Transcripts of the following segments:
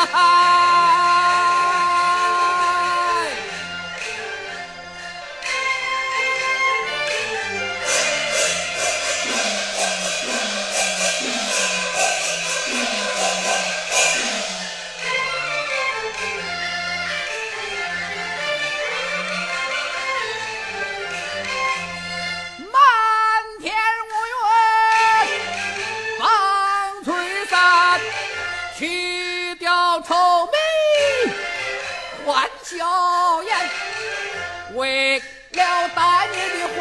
ha ha ha! 愁眉，换笑颜，为了大年的婚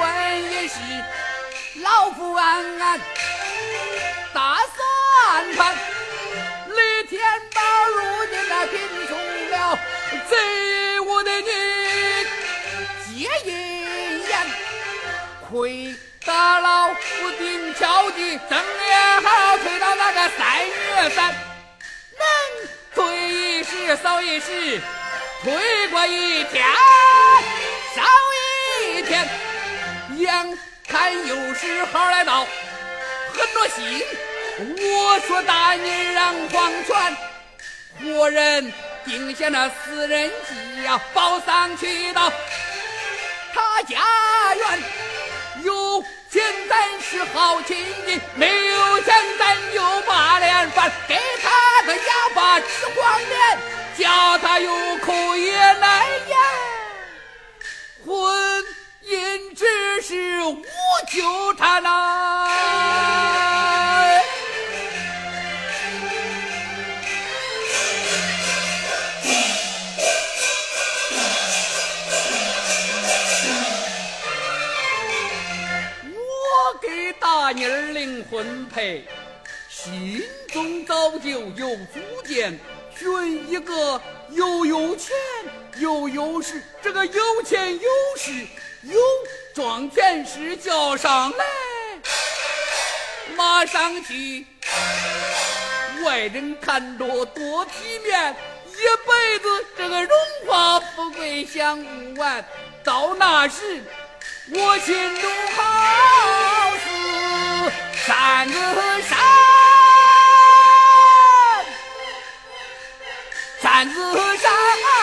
姻喜，老夫安安，打算盘，李天宝如今他贫穷了，贼我的女接姻缘，亏得老夫顶巧的睁眼好，亏到那。一时，推过一天少一天，眼看有时候来到，很多心。我说大人让黄泉，活人定下那死人计呀，报丧去到他家园。有钱咱是好亲戚，没有钱咱就把脸翻，给他个哑巴吃黄连，叫有口也难言。婚姻只是无纠缠呐。我给大妮儿领婚配，心中早就有主见，选一个又有钱又有势。这个有钱有势有庄田氏叫上来，马上去。外人看着多体面，一辈子这个荣华富贵享不完。到那时，我心中好似。山子山，子山，